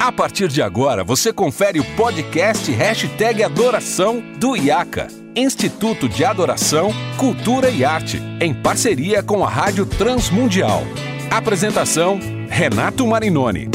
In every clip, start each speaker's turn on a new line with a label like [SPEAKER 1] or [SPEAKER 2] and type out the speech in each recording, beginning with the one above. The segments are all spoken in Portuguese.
[SPEAKER 1] A partir de agora, você confere o podcast Hashtag Adoração do IACA, Instituto de Adoração, Cultura e Arte, em parceria com a Rádio Transmundial. Apresentação, Renato Marinoni.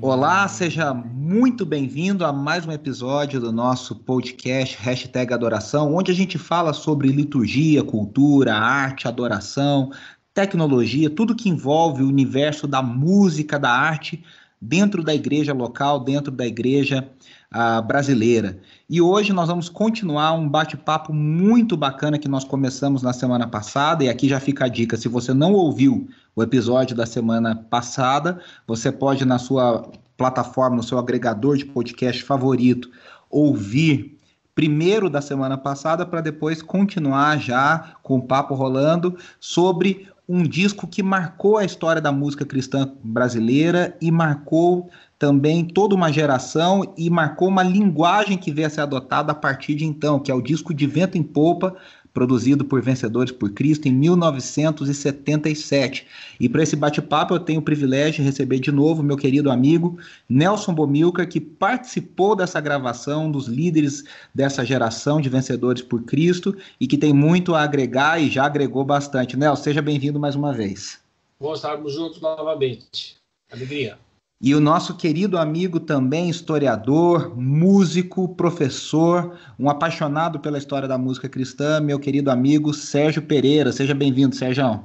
[SPEAKER 2] Olá, seja muito bem-vindo a mais um episódio do nosso podcast Hashtag Adoração, onde a gente fala sobre liturgia, cultura, arte, adoração, tecnologia, tudo que envolve o universo da música, da arte, dentro da igreja local, dentro da igreja uh, brasileira. E hoje nós vamos continuar um bate-papo muito bacana que nós começamos na semana passada, e aqui já fica a dica: se você não ouviu o episódio da semana passada, você pode, na sua plataforma, no seu agregador de podcast favorito, ouvir primeiro da semana passada para depois continuar já com o papo rolando sobre um disco que marcou a história da música cristã brasileira e marcou também toda uma geração e marcou uma linguagem que veio a ser adotada a partir de então, que é o disco de Vento em Popa, produzido por Vencedores por Cristo em 1977. E para esse bate-papo eu tenho o privilégio de receber de novo meu querido amigo Nelson Bomilcar, que participou dessa gravação, dos líderes dessa geração de Vencedores por Cristo e que tem muito a agregar e já agregou bastante. Nelson, seja bem-vindo mais uma vez.
[SPEAKER 3] Bom estarmos juntos novamente. Alegria.
[SPEAKER 2] E o nosso querido amigo também, historiador, músico, professor, um apaixonado pela história da música cristã, meu querido amigo Sérgio Pereira. Seja bem-vindo, Sérgio.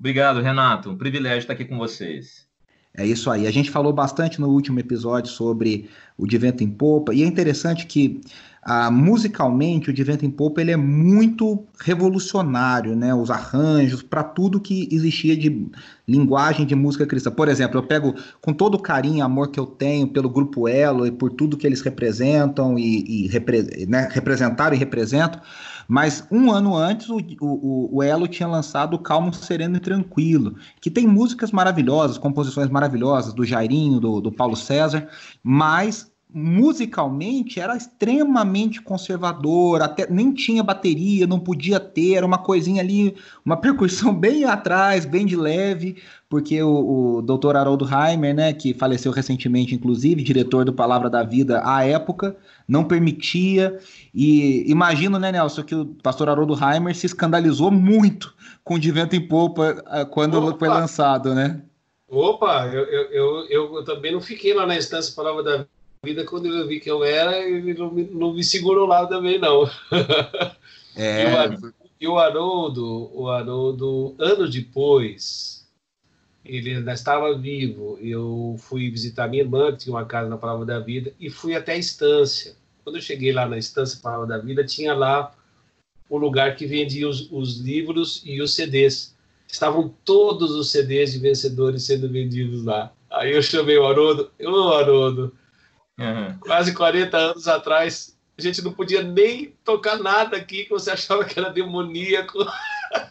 [SPEAKER 4] Obrigado, Renato. Um privilégio estar aqui com vocês.
[SPEAKER 2] É isso aí. A gente falou bastante no último episódio sobre o De Vento em Popa, e é interessante que ah, musicalmente o De Vento em Popa ele é muito revolucionário, né? Os arranjos para tudo que existia de linguagem de música cristã. Por exemplo, eu pego com todo o carinho e amor que eu tenho pelo grupo Elo e por tudo que eles representam e, e repre, né, representaram e representam. Mas um ano antes, o, o, o, Elo tinha lançado Calmo, Sereno e Tranquilo, que tem músicas maravilhosas, composições maravilhosas, do Jairinho, do, do Paulo César, mas musicalmente era extremamente conservador, até nem tinha bateria, não podia ter, era uma coisinha ali, uma percussão bem atrás, bem de leve, porque o, o Dr. Haroldo Heimer, né, que faleceu recentemente, inclusive, diretor do Palavra da Vida à época, não permitia. E imagino, né, Nelson, que o pastor Haroldo Heimer se escandalizou muito com De Vento em Polpa ah, quando Opa. foi lançado, né?
[SPEAKER 3] Opa, eu, eu, eu, eu, também não fiquei lá na instância Palavra da vida, quando ele vi que eu era, ele não me, não me segurou lá também, não. É... E o Haroldo, o Haroldo, anos depois, ele ainda estava vivo. Eu fui visitar minha irmã, que tinha uma casa na Palavra da Vida, e fui até a estância. Quando eu cheguei lá na estância Palavra da Vida, tinha lá o lugar que vendia os, os livros e os CDs. Estavam todos os CDs de vencedores sendo vendidos lá. Aí eu chamei o Haroldo, ô Haroldo, Quase 40 anos atrás, a gente não podia nem tocar nada aqui que você achava que era demoníaco.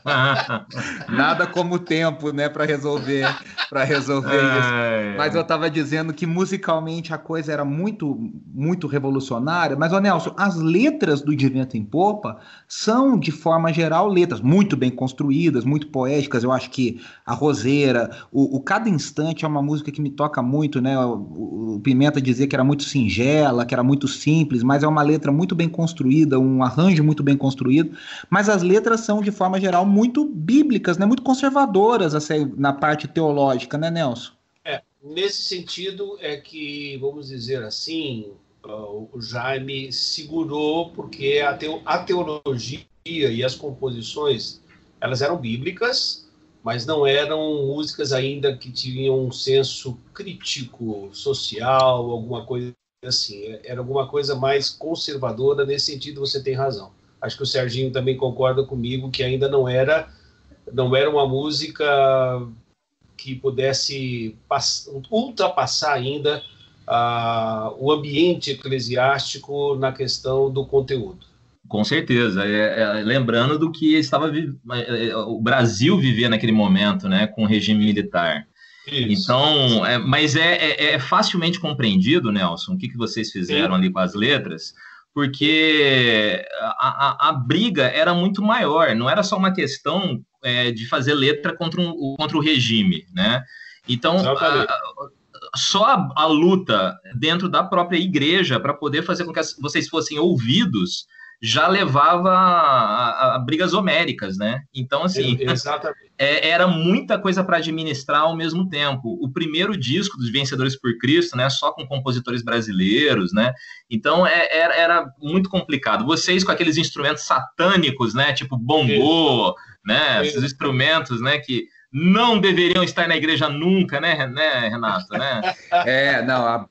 [SPEAKER 2] Nada como o tempo, né, para resolver, para resolver isso. Mas eu estava dizendo que musicalmente a coisa era muito, muito revolucionária. Mas, ô Nelson, as letras do De Vento em Popa são, de forma geral, letras muito bem construídas, muito poéticas. Eu acho que a Roseira, o, o Cada Instante é uma música que me toca muito, né? O, o Pimenta dizia que era muito singela, que era muito simples, mas é uma letra muito bem construída, um arranjo muito bem construído. Mas as letras são, de forma geral, geral, muito bíblicas, né? muito conservadoras assim, na parte teológica, né, Nelson?
[SPEAKER 3] É, nesse sentido é que, vamos dizer assim, o Jaime segurou porque a, teo, a teologia e as composições elas eram bíblicas, mas não eram músicas ainda que tinham um senso crítico, social, alguma coisa assim. Era alguma coisa mais conservadora, nesse sentido você tem razão acho que o Serginho também concorda comigo que ainda não era não era uma música que pudesse ultrapassar ainda uh, o ambiente eclesiástico na questão do conteúdo.
[SPEAKER 4] Com certeza. É, é, lembrando do que estava é, é, o Brasil vivia naquele momento, né, com o regime militar. Isso. Então, é, mas é, é, é, facilmente compreendido, Nelson, o que, que vocês fizeram Sim. ali com as letras, porque a, a, a briga era muito maior, não era só uma questão é, de fazer letra contra, um, contra o regime, né? Então, a, só a, luta dentro da própria igreja para poder fazer com que vocês fossem ouvidos já levava a, a, brigas homéricas, né? Então, assim, é, era muita coisa para administrar ao mesmo tempo. O primeiro disco dos Vencedores por Cristo, né? Só com compositores brasileiros, né? Então, é, era, era, muito complicado. Vocês com aqueles instrumentos satânicos, né? Tipo bongô, né? Esses instrumentos, né? Que não deveriam estar na igreja nunca, né, né Renato? Né?
[SPEAKER 2] É, não, a,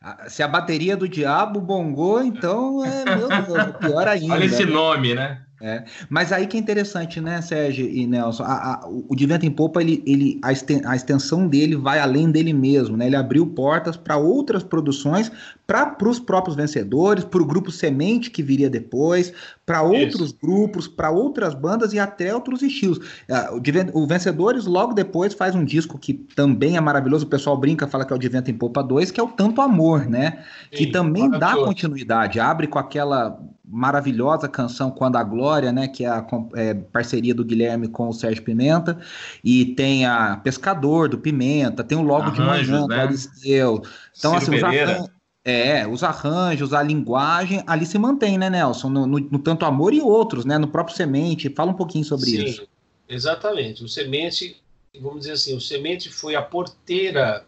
[SPEAKER 2] a, se a bateria do diabo bongou, então é meu Deus, pior ainda.
[SPEAKER 4] Olha esse né? nome, né?
[SPEAKER 2] É. Mas aí que é interessante, né, Sérgio e Nelson? A, a, o de vento em popa, ele, ele, a, extensão dele vai além dele mesmo, né? Ele abriu portas para outras produções, para os próprios vencedores, para o grupo Semente que viria depois, para outros grupos, para outras bandas e até outros estilos. É, o, o Vencedores logo depois faz um disco que também é maravilhoso, o pessoal brinca, fala que é o de Vento em Popa 2, que é o Tanto Amor, né? Sim, que também dá continuidade, abre com aquela maravilhosa canção Quando a Glória, né, que é a é, parceria do Guilherme com o Sérgio Pimenta, e tem a Pescador do Pimenta, tem o Logo Arranjos, de Manhã né? Aristeu. Então, Ciro assim, os arranjos, é, os arranjos, a linguagem, ali se mantém, né, Nelson? No, no, no, Tanto Amor e outros, né? No próprio Semente. Fala um pouquinho sobre Sim, isso.
[SPEAKER 3] Exatamente. O Semente, vamos dizer assim, o Semente foi a porteira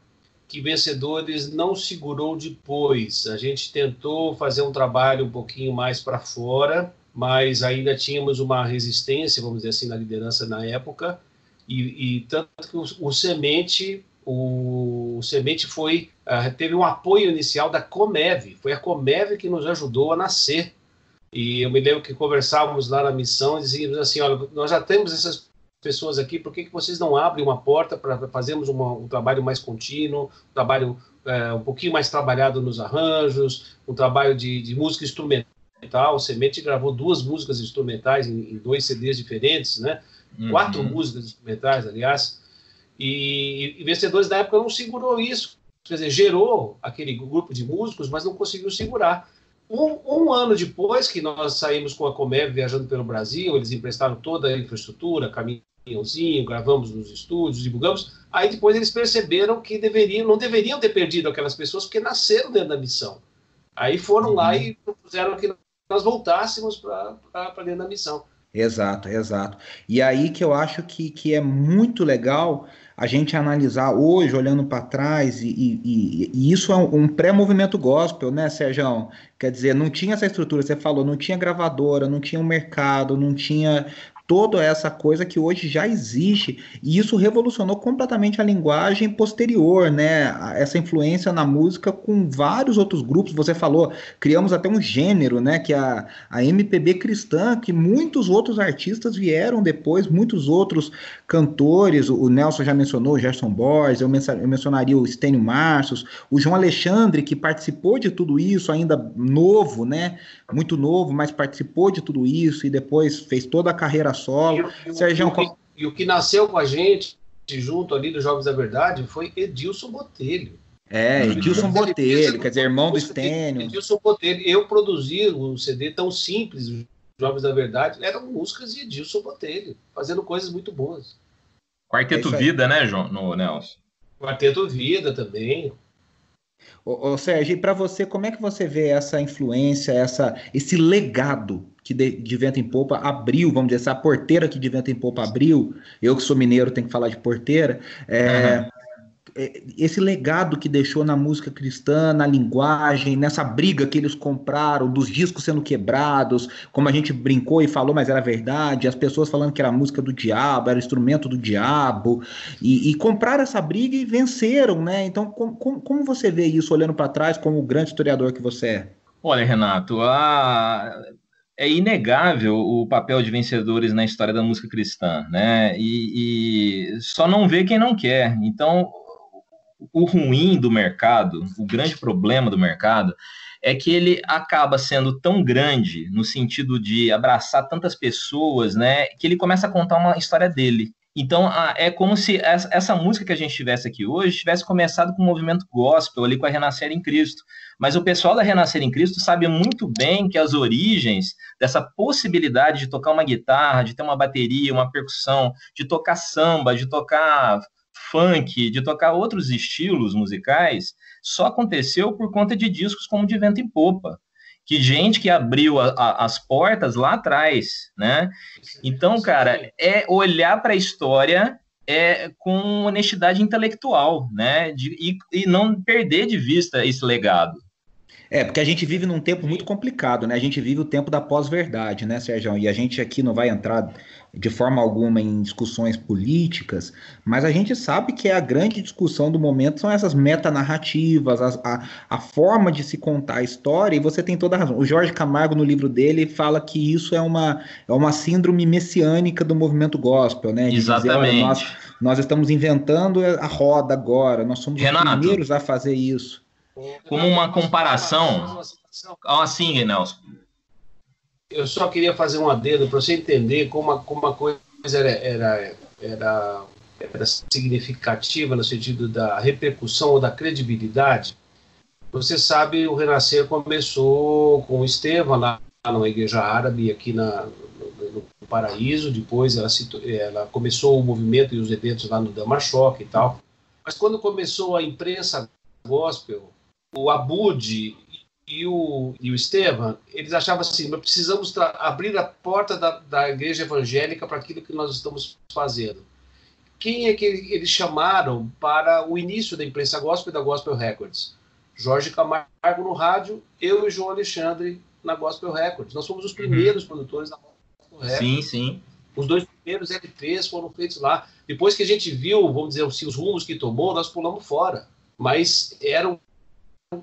[SPEAKER 3] que Vencedores não segurou depois. A gente tentou fazer um trabalho um pouquinho mais para fora, mas ainda tínhamos uma resistência, vamos dizer assim, na liderança na época, e, e tanto que o, o Semente o, o Semente foi uh, teve um apoio inicial da Comev, foi a Comev que nos ajudou a nascer. E eu me lembro que conversávamos lá na missão e dizíamos assim, olha, nós já temos essas pessoas aqui, por que, que vocês não abrem uma porta para fazermos uma, um trabalho mais contínuo, um trabalho é, um pouquinho mais trabalhado nos arranjos, um trabalho de, de música instrumental. O Semente gravou duas músicas instrumentais em, em dois CDs diferentes, né? Uhum. Quatro músicas instrumentais, aliás. E, e Vencedores da época não segurou isso. Quer dizer, gerou aquele grupo de músicos, mas não conseguiu segurar. Um, um, ano depois que nós saímos com a Comev viajando pelo Brasil, eles emprestaram toda a infraestrutura, caminho caminhãozinho, gravamos nos estúdios, divulgamos. Aí depois eles perceberam que deveriam, não deveriam ter perdido aquelas pessoas porque nasceram dentro da missão. Aí foram uhum. lá e propuseram que nós voltássemos para dentro da missão.
[SPEAKER 2] Exato, exato. E aí que eu acho que, que é muito legal a gente analisar hoje, olhando para trás, e, e, e, isso é um, um pré-movimento gospel, né, Sérgio? Quer dizer, não tinha essa estrutura, você falou, não tinha gravadora, não tinha um mercado, não tinha toda essa coisa que hoje já existe, e isso revolucionou completamente a linguagem posterior, né? Essa influência na música com vários outros grupos. Você falou, criamos até um gênero, né? Que é a, a MPB cristã, que muitos outros artistas vieram depois, muitos outros cantores, o Nelson já mencionou, o Gerson Borges, eu, mencionaria o Stênio Marços, o João Alexandre, que participou de tudo isso, ainda novo, né? Muito novo, mas participou de tudo isso e depois fez toda a carreira solo.
[SPEAKER 3] E, e, Sérgio, e, o que, e o que nasceu com a gente, junto ali dos Jogos da Verdade, foi Edilson Botelho.
[SPEAKER 2] É, Edilson Botelho, quer dizer, irmão do Stênio.
[SPEAKER 3] Edilson Botelho. Eu produzi um CD tão simples, os Jogos da Verdade, eram músicas de Edilson Botelho, fazendo coisas muito boas.
[SPEAKER 4] Quarteto é Vida, né, João, no Nelson?
[SPEAKER 3] Quarteto Vida também.
[SPEAKER 2] Ô, ô Sérgio, para você, como é que você vê essa influência, essa, esse legado que de, de, Vento em Popa abriu, vamos dizer, essa porteira que de Vento em Popa abriu, eu que sou mineiro tenho que falar de porteira, é, uhum. É, esse legado que deixou na música cristã, na linguagem, nessa briga que eles compraram, dos discos sendo quebrados, como a gente brincou e falou, mas era verdade, as pessoas falando que era música do diabo, era instrumento do diabo, e, e compraram essa briga e venceram, né? Então, com, com, como você vê isso olhando para trás, como o grande historiador que você é?
[SPEAKER 4] Olha, Renato, a é inegável o papel de vencedores na história da música cristã, né? E, e, só não vê quem não quer. Então, o ruim do mercado, o grande problema do mercado, é que ele acaba sendo tão grande no sentido de abraçar tantas pessoas, né, que ele começa a contar uma história dele. Então, é como se essa música que a gente tivesse aqui hoje tivesse começado com o movimento gospel ali com a Renascer em Cristo. Mas o pessoal da Renascer em Cristo sabe muito bem que as origens dessa possibilidade de tocar uma guitarra, de ter uma bateria, uma percussão, de tocar samba, de tocar funk, de tocar outros estilos musicais, só aconteceu por conta de discos como De Vento em Popa que gente que abriu a, a, as portas lá atrás, né? Então, cara, é olhar para a história é com honestidade intelectual, né? De, e, e não perder de vista esse legado.
[SPEAKER 2] É, porque a gente vive num tempo muito complicado, né? A gente vive o tempo da pós-verdade, né, Sérgio? E a gente aqui não vai entrar de forma alguma em discussões políticas, mas a gente sabe que a grande discussão do momento são essas metanarrativas, a, a, a forma de se contar a história, e você tem toda a razão. O Jorge Camargo, no livro dele, fala que isso é uma, é uma síndrome messiânica do movimento gospel, né?
[SPEAKER 4] De Exatamente. Dizer,
[SPEAKER 2] nós, nós estamos inventando a roda agora, nós somos Renato, os primeiros a fazer isso.
[SPEAKER 4] Como uma comparação, assim, Nelson,
[SPEAKER 3] eu só queria fazer um adendo para você entender como a, como a coisa era, era, era, era significativa no sentido da repercussão ou da credibilidade. Você sabe, o Renascer começou com o Estevam lá na igreja árabe, aqui na, no, no Paraíso, depois ela, se, ela começou o movimento e os eventos lá no Damashock e tal. Mas quando começou a imprensa gospel, o Abud e o, e o Estevam, eles achavam assim, nós precisamos abrir a porta da, da igreja evangélica para aquilo que nós estamos fazendo. Quem é que eles chamaram para o início da imprensa gospel e da Gospel Records? Jorge Camargo no rádio, eu e João Alexandre na Gospel Records. Nós fomos os primeiros uhum. produtores da Gospel
[SPEAKER 4] Records. Sim, sim.
[SPEAKER 3] Os dois primeiros LPs foram feitos lá. Depois que a gente viu, vamos dizer assim, os rumos que tomou, nós pulamos fora. Mas era um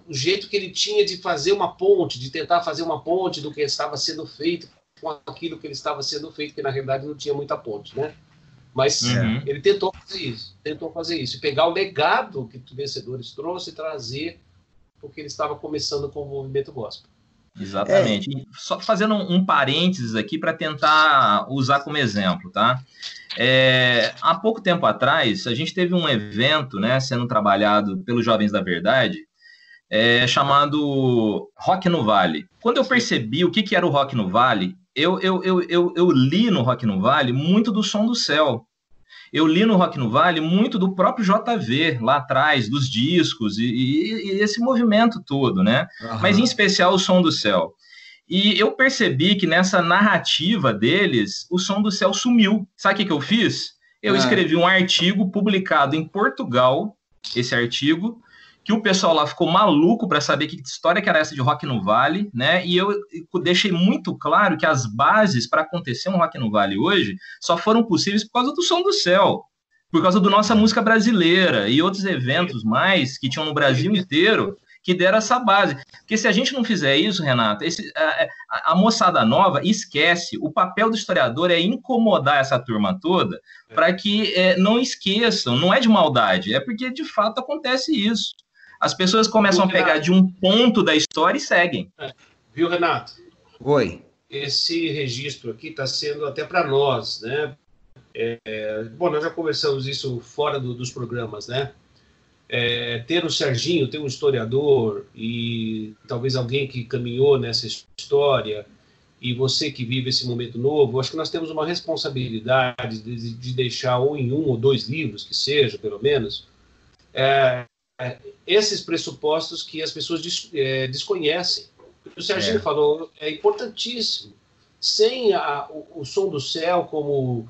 [SPEAKER 3] o jeito que ele tinha de fazer uma ponte, de tentar fazer uma ponte do que estava sendo feito com aquilo que ele estava sendo feito, que na realidade não tinha muita ponte, né? Mas uhum. ele tentou fazer isso, tentou fazer isso, pegar o legado que os vencedores trouxe e trazer, porque ele estava começando com o movimento gospel.
[SPEAKER 4] Exatamente. É. Só fazendo um, um parênteses aqui para tentar usar como exemplo, tá? É, há pouco tempo atrás, a gente teve um evento, né, sendo trabalhado pelos Jovens da Verdade, é, chamado Rock no Vale. Quando eu percebi o que, que era o Rock no Vale, eu, eu, eu, eu, eu li no Rock no Vale muito do som do céu. Eu li no Rock no Vale muito do próprio JV lá atrás, dos discos e, e, e esse movimento todo, né? Uhum. Mas em especial o som do céu. E eu percebi que nessa narrativa deles, o som do céu sumiu. Sabe o que, que eu fiz? Eu ah. escrevi um artigo publicado em Portugal, esse artigo, que o pessoal lá ficou maluco para saber que história que era essa de Rock no Vale, né? E eu deixei muito claro que as bases para acontecer um Rock no Vale hoje só foram possíveis por causa do som do céu, por causa do nossa música brasileira e outros eventos mais que tinham no Brasil inteiro que deram essa base. Porque se a gente não fizer isso, Renato, esse, a, a, moçada nova esquece. O papel do historiador é incomodar essa turma toda para que é, não esqueçam. Não é de maldade, é porque de fato acontece isso as pessoas começam Viu, a pegar Renato? de um ponto da história e seguem. É.
[SPEAKER 3] Viu, Renato?
[SPEAKER 2] Oi.
[SPEAKER 3] Esse registro aqui está sendo até para nós, né? É, bom, nós já conversamos isso fora do, dos programas, né? É, ter o Serginho, ter um historiador e talvez alguém que caminhou nessa história e você que vive esse momento novo, acho que nós temos uma responsabilidade de, de deixar ou em um ou dois livros, que seja, pelo menos, é, esses pressupostos que as pessoas des, é, desconhecem. O Serginho é. falou, é importantíssimo. Sem a, o, o, som do céu como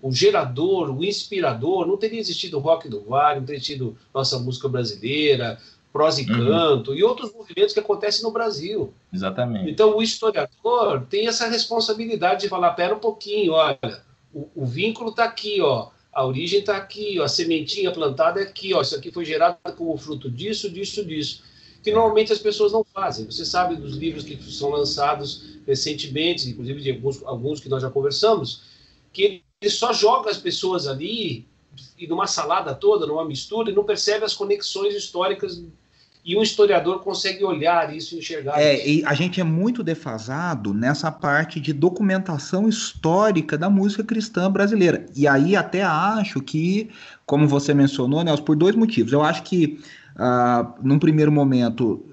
[SPEAKER 3] o gerador, o inspirador, não teria existido o rock do vale, não teria existido nossa música brasileira, prosa e uhum. canto e outros movimentos que acontecem no Brasil.
[SPEAKER 4] Exatamente.
[SPEAKER 3] Então o historiador tem essa responsabilidade de falar, pera um pouquinho, olha, o, o vínculo está aqui, ó a origem está aqui, ó, a sementinha plantada é aqui, ó, isso aqui foi gerado como fruto disso, disso, disso. Que normalmente as pessoas não fazem. Você sabe dos livros que são lançados recentemente, inclusive de alguns, alguns que nós já conversamos, que ele só joga as pessoas ali e numa salada toda, numa mistura, e não percebe as conexões históricas e um historiador consegue olhar isso e enxergar
[SPEAKER 2] é,
[SPEAKER 3] isso.
[SPEAKER 2] E a gente é muito defasado nessa parte de documentação histórica da música cristã brasileira. E aí até acho que, como você mencionou, Nelson, por dois motivos. Eu acho que, uh, num primeiro momento,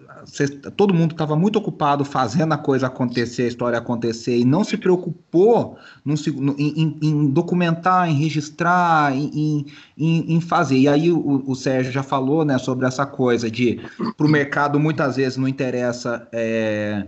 [SPEAKER 2] todo mundo estava muito ocupado fazendo a coisa acontecer, a história acontecer, e não se preocupou num, em, em, documentar, em registrar, em, em, em fazer. E aí o, o, Sérgio já falou né, sobre essa coisa de para o mercado muitas vezes não interessa. É,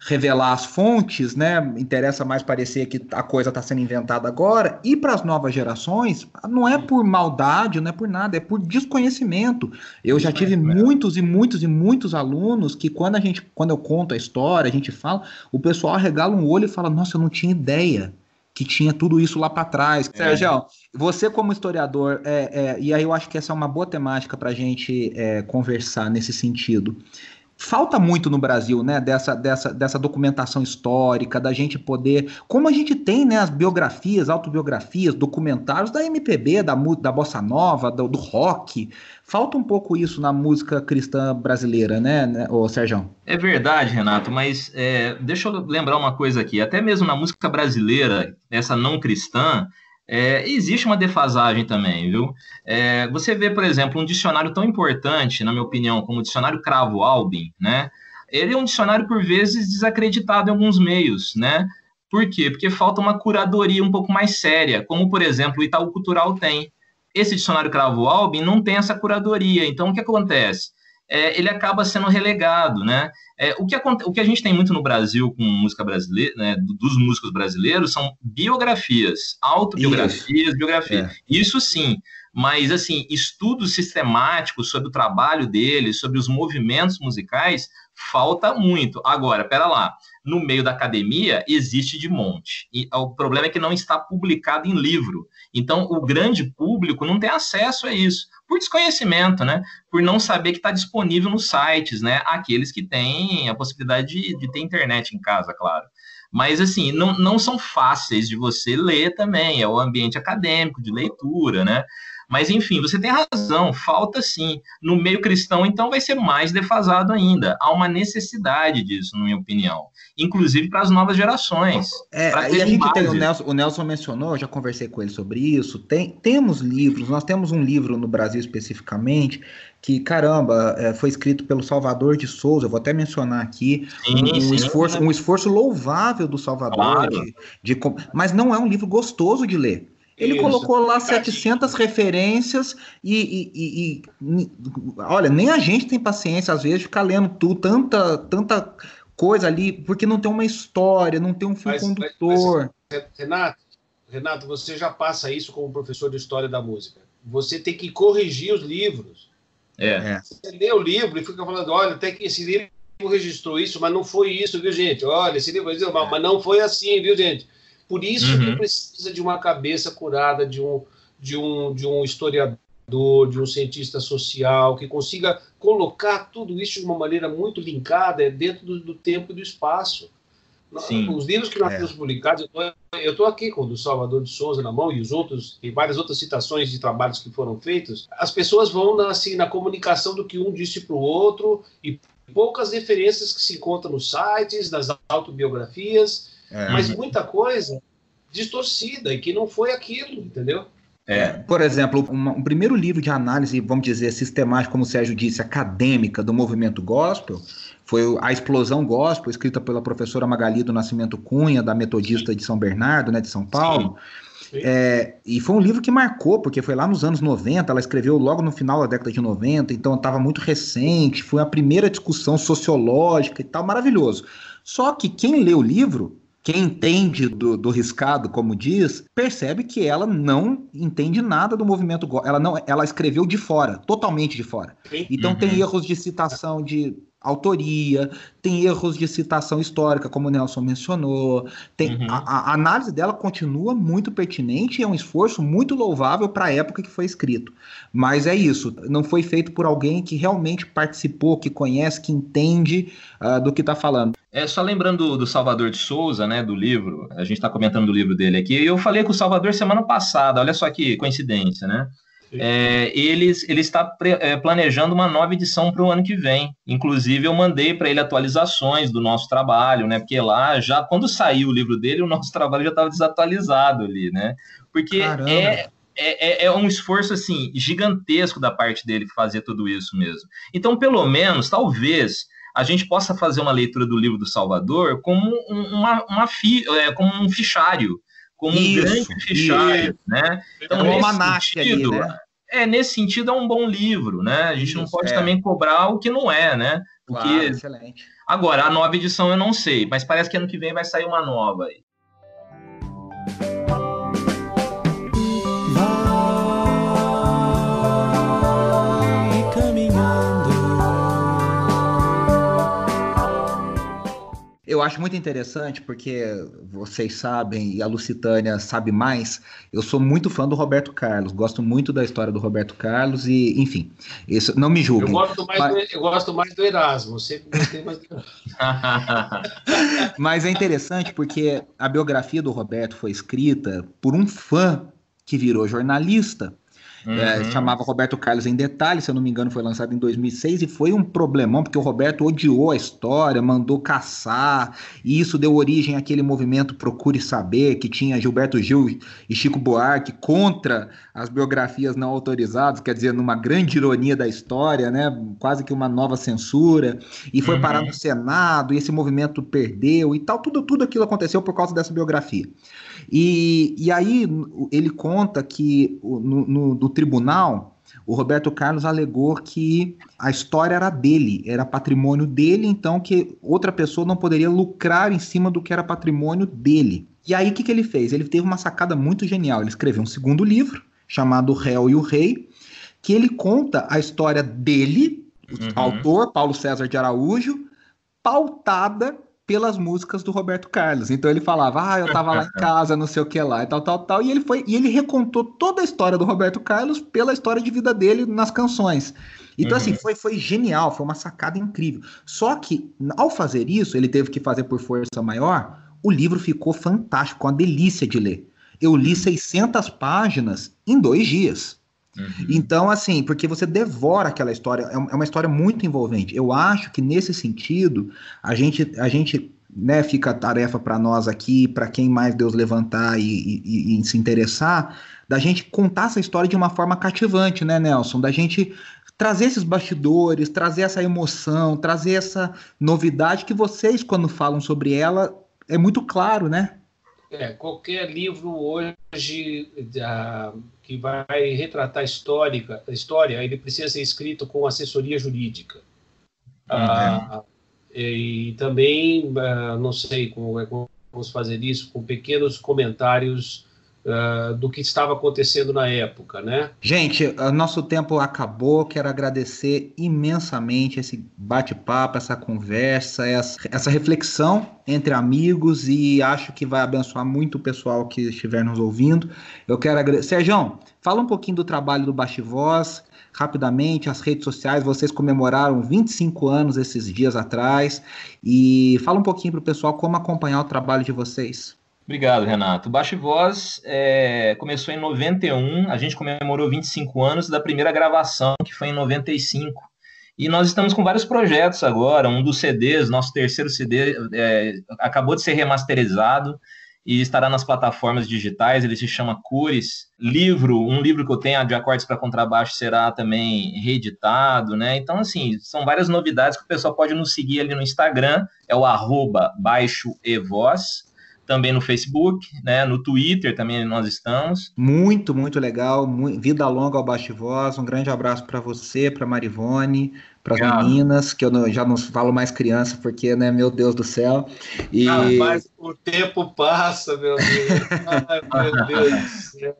[SPEAKER 2] revelar as fontes, né? Interessa mais parecer que a coisa está sendo inventada agora. E para as novas gerações, não é por maldade, não é por nada, é por desconhecimento. Eu já tive muitos e muitos e muitos alunos que quando a gente, quando eu conto a história, a gente fala, o pessoal arregala um olho e fala: "Nossa, eu não tinha ideia que tinha tudo isso lá para trás". É. Sérgio, você como historiador, é, é, e aí eu acho que essa é uma boa temática para a gente é, conversar nesse sentido falta muito no Brasil, né, dessa, dessa, dessa documentação histórica, da gente poder, como a gente tem, né, as biografias, autobiografias, documentários da MPB, da, da bossa nova, do, do rock, falta um pouco isso na música cristã brasileira, né, né ô Sérgio?
[SPEAKER 4] É verdade, Renato, mas é, deixa eu lembrar uma coisa aqui, até mesmo na música brasileira, essa não cristã, é, existe uma defasagem também, viu? É, você vê, por exemplo, um dicionário tão importante, na minha opinião, como o dicionário Cravo Albin, né? Ele é um dicionário, por vezes, desacreditado em alguns meios, né? Por quê? Porque falta uma curadoria um pouco mais séria, como, por exemplo, o Itaú Cultural tem. Esse dicionário Cravo Albin não tem essa curadoria. Então, o que acontece? É, ele acaba sendo relegado, né? É, o, que a, o que a gente tem muito no Brasil com música brasileira, né, dos músicos brasileiros, são biografias, autobiografias, Isso. biografias. É. Isso sim, mas assim, estudos sistemáticos sobre o trabalho deles, sobre os movimentos musicais, falta muito. Agora, pera lá, no meio da academia existe de monte. E o problema é que não está publicado em livro. Então, o grande público não tem acesso a isso por desconhecimento, né? Por não saber que está disponível nos sites, né? Aqueles que têm a possibilidade de, de ter internet em casa, claro. Mas, assim, não, não são fáceis de você ler também, é o ambiente acadêmico, de leitura, né? Mas, enfim, você tem razão, falta sim. No meio cristão, então, vai ser mais defasado ainda. Há uma necessidade disso, na minha opinião. Inclusive para as novas gerações.
[SPEAKER 2] É, e a gente tem, o Nelson, o Nelson mencionou, já conversei com ele sobre isso. Tem, temos livros, nós temos um livro no Brasil especificamente, que, caramba, é, foi escrito pelo Salvador de Souza, eu vou até mencionar aqui, sim, um, sim, esforço, um esforço louvável do Salvador, claro. de, de, mas não é um livro gostoso de ler. Ele Isso. colocou lá 700 referências e, e, e, olha, nem a gente tem paciência às vezes de ficar lendo tudo, tanta, tanta coisa ali, porque não tem uma história, não tem um fio mas, condutor.
[SPEAKER 3] Mas, Renato, Renato, você já passa isso como professor de história da música. Você tem que corrigir os livros.
[SPEAKER 4] É. é.
[SPEAKER 3] Você lê o livro e fica falando, olha, até que esse livro registrou isso, mas não foi isso, viu, gente? Olha, esse livro, mas não foi assim, viu, gente? Por isso uhum. que precisa de uma cabeça curada, de um, de, um, de um historiador, de um cientista social, que consiga colocar tudo isso de uma maneira muito linkada dentro do, do tempo e do espaço. Sim. Os livros que nós é. temos publicados, eu estou aqui com o do Salvador de Souza na mão e os outros, tem várias outras citações de trabalhos que foram feitos. As pessoas vão na, assim, na comunicação do que um disse para o outro e poucas referências que se encontram nos sites, nas autobiografias. É. Mas muita coisa distorcida e que não foi aquilo, entendeu?
[SPEAKER 2] É. Por exemplo, um, um, primeiro livro de análise, vamos dizer, sistemática, como o Sérgio disse, acadêmica do movimento gospel, foi A Explosão Gospel, escrita pela professora Magali do Nascimento Cunha, da Metodista de São Bernardo, né, de São Paulo. Sim. Sim. É, e foi um livro que marcou, porque foi lá nos anos 90, ela escreveu logo no final da década de 90, então estava muito recente, foi a primeira discussão sociológica e tal, maravilhoso. Só que quem lê o livro quem entende do, do, riscado, como diz, percebe que ela não entende nada do movimento ela não ela escreveu de fora, totalmente de fora. Então uhum. tem erros de citação de autoria, tem erros de citação histórica, como o Nelson mencionou. Tem, uhum. a, a, análise dela continua muito pertinente e é um esforço muito louvável para a época que foi escrito. Mas é isso, não foi feito por alguém que realmente participou, que conhece, que entende uh, do que está falando.
[SPEAKER 4] É só lembrando do, do, Salvador de Souza, né, do livro, a gente está comentando do livro dele aqui, eu falei com o Salvador semana passada, olha só que coincidência, né? É, ele, ele está é, planejando uma nova edição para o ano que vem. Inclusive, eu mandei para ele atualizações do nosso trabalho, né? Porque lá, já quando saiu o livro dele, o nosso trabalho já estava desatualizado ali, né? Porque é, é, é, é, um esforço assim gigantesco da parte dele fazer tudo isso mesmo. Então, pelo menos, talvez a gente possa fazer uma leitura do livro do Salvador como uma, uma fi, é, como um fichário como isso, um grande fichário, isso. né?
[SPEAKER 2] Então, é uma sentido, ali, né?
[SPEAKER 4] É, nesse sentido é um bom livro, né? A gente isso, não pode é. também cobrar o que não é, né? Porque claro, excelente. Agora, a nova edição eu não sei, mas parece que ano que vem vai sair uma nova aí.
[SPEAKER 2] Eu acho muito interessante porque vocês sabem e a Lucitânia sabe mais. Eu sou muito fã do Roberto Carlos, gosto muito da história do Roberto Carlos e, enfim, isso não me julguem.
[SPEAKER 3] Eu gosto mais, Mas... do, eu gosto mais do Erasmo, sempre gostei mais do
[SPEAKER 2] Mas é interessante porque a biografia do Roberto foi escrita por um fã que virou jornalista. É, uhum. É, chamava Roberto Carlos em detalhe, se eu não me engano, foi lançado em 2006 e foi um problemão, porque o Roberto odiou a história, mandou caçar, e isso deu origem àquele movimento Procure Saber, que tinha Gilberto Gil e Chico Buarque contra as biografias não autorizadas, quer dizer, numa grande ironia da história, né? quase que uma nova censura, e foi uhum. parar no Senado, e esse movimento perdeu e tal, tudo, tudo aquilo aconteceu por causa dessa biografia. E, e aí ele conta que no, no, no tribunal o Roberto Carlos alegou que a história era dele, era patrimônio dele, então que outra pessoa não poderia lucrar em cima do que era patrimônio dele. E aí o que, que ele fez? Ele teve uma sacada muito genial. Ele escreveu um segundo livro, chamado O Réu e o Rei, que ele conta a história dele, uhum. autor, Paulo César de Araújo, pautada pelas músicas do Roberto Carlos. Então ele falava, ah, eu tava lá em casa, não sei o que lá, e tal, tal, tal. E ele foi, e ele recontou toda a história do Roberto Carlos pela história de vida dele nas canções. Então, assim, uhum. assim, foi, foi genial, foi uma sacada incrível. Só que, ao fazer isso, ele teve que fazer por força maior, o livro ficou fantástico, uma delícia de ler. Eu li 600 páginas em dois dias. Uhum. Então, assim, porque você devora aquela história, é, é uma história muito envolvente. Eu acho que nesse sentido, a gente, a gente né, fica a tarefa para nós aqui, para quem mais Deus levantar e, e, e, se interessar, da gente contar essa história de uma forma cativante, né, Nelson? Da gente trazer esses bastidores, trazer essa emoção, trazer essa novidade que vocês, quando falam sobre ela, é muito claro, né?
[SPEAKER 3] É, qualquer livro hoje que vai retratar histórica, história, ele precisa ser escrito com assessoria jurídica. Uhum. Uh, e, também, uh, não sei como, é como vamos fazer isso, com pequenos comentários uh, do que estava acontecendo na época, né?
[SPEAKER 2] Gente, nosso tempo acabou. Quero agradecer imensamente esse bate-papo, essa conversa, essa, essa reflexão entre amigos e acho que vai abençoar muito o pessoal que estiver nos ouvindo. Eu quero agradecer. Sérgio, fala um pouquinho do trabalho do Baixe Voz, rapidamente, as redes sociais, vocês comemoraram 25 anos esses dias atrás, e fala um pouquinho para o pessoal como acompanhar o trabalho de vocês.
[SPEAKER 4] Obrigado, Renato. Baixo Voz é, começou em 91, a gente comemorou 25 anos da primeira gravação, que foi em 95. E nós estamos com vários projetos agora. Um dos CDs, nosso terceiro CD, é, acabou de ser remasterizado e estará nas plataformas digitais. Ele se chama Cures. Livro, um livro que eu tenho de acordes para contrabaixo será também reeditado, né? Então, assim, são várias novidades que o pessoal pode nos seguir ali no Instagram, é o arroba baixo e voz também no Facebook, né? No Twitter também nós estamos.
[SPEAKER 2] Muito, muito legal. Muito, vida longa ao Baixo Voz. Um grande abraço para você, para Marivone, para as meninas, que eu não, já não falo mais criança, porque, né, meu Deus do céu.
[SPEAKER 3] E... Ah, mas o tempo passa, meu Deus. Ai, meu Deus do céu.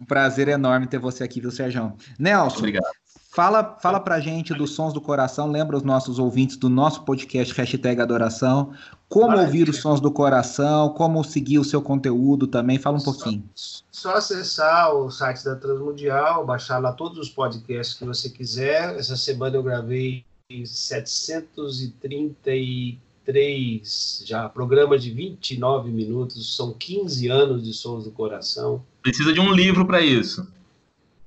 [SPEAKER 2] Um prazer enorme ter você aqui, viu, Sérgio? Nelson, Obrigado. Fala, fala pra gente dos Sons do Coração, lembra os nossos ouvintes do nosso podcast Hashtag Adoração, como ouvir os Sons do Coração, como seguir o seu conteúdo também, fala um
[SPEAKER 3] só,
[SPEAKER 2] pouquinho.
[SPEAKER 3] Só acessar o site da Transmundial, baixar lá todos os podcasts que você quiser. Essa semana eu gravei 733 já, programa de 29 minutos, são 15 anos de Sons do Coração.
[SPEAKER 4] Precisa de um livro para isso.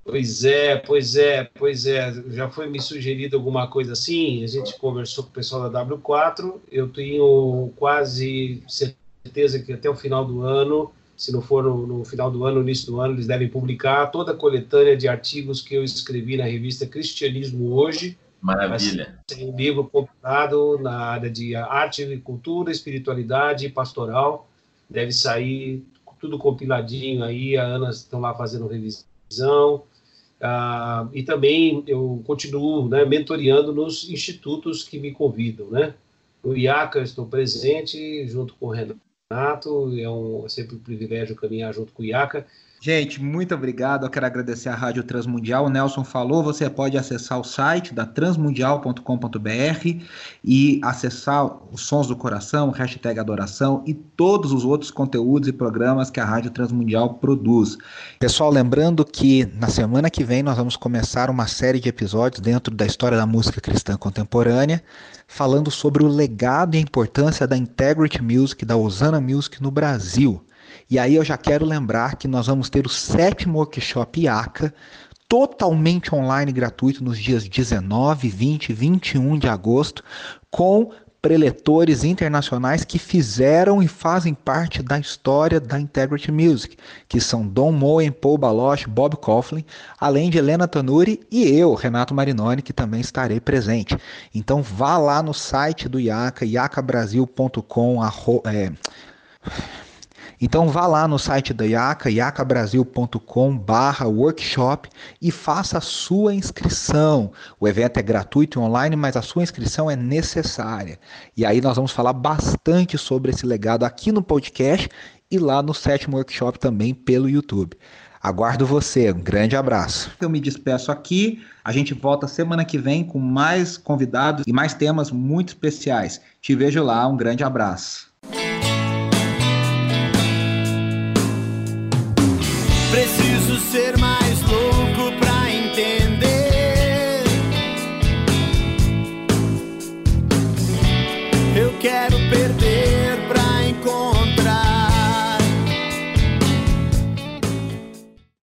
[SPEAKER 3] Pois é, pois é, pois é. Já foi me sugerido alguma coisa assim. A gente conversou com o pessoal da W4. Eu tenho quase certeza que até o final do ano, se não for no, no final do ano, no início do ano, eles devem publicar toda a coletânea de artigos que eu escrevi na revista Cristianismo Hoje.
[SPEAKER 4] Maravilha.
[SPEAKER 3] Tem um livro compilado na área de arte, cultura, espiritualidade e pastoral. Deve sair tudo compiladinho aí. A Ana estão lá fazendo revisão. Ah, e também eu continuo né, mentoreando nos institutos que me convidam, né? No IACA estou presente junto com o Renato, é um é sempre um privilégio caminhar junto com o IACA.
[SPEAKER 2] Gente, muito obrigado. Eu quero agradecer a Rádio Transmundial. O Nelson falou, você pode acessar o site da transmundial.com.br e acessar os Sons do Coração, hashtag Adoração e todos os outros conteúdos e programas que a Rádio Transmundial produz. Pessoal, lembrando que na semana que vem nós vamos começar uma série de episódios dentro da história da música cristã contemporânea, falando sobre o legado e a importância da Integrity Music, da Osana Music no Brasil. E aí eu já quero lembrar que nós vamos ter o sétimo workshop IACA, totalmente online gratuito nos dias 19, 20 e 21 de agosto, com preletores internacionais que fizeram e fazem parte da história da Integrity Music, que são Don Moen, Paul Baloch, Bob Coughlin, além de Helena Tanuri e eu, Renato Marinoni, que também estarei presente. Então vá lá no site do IACA, iacabrasil.com, é, então vá lá no site da IACA, iacabrasil.com workshop e faça a sua inscrição. O evento é gratuito e online, mas a sua inscrição é necessária. E aí nós vamos falar bastante sobre esse legado aqui no podcast e lá no sétimo workshop também pelo YouTube. Aguardo você. Um grande abraço. Eu me despeço aqui. A gente volta semana que vem com mais convidados e mais temas muito especiais. Te vejo lá. Um grande abraço.
[SPEAKER 5] Ser mais.